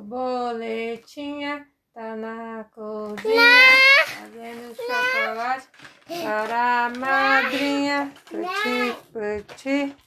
Borboletinha tá na cozinha né? tá fazendo chocolate para a madrinha. Puti, puti.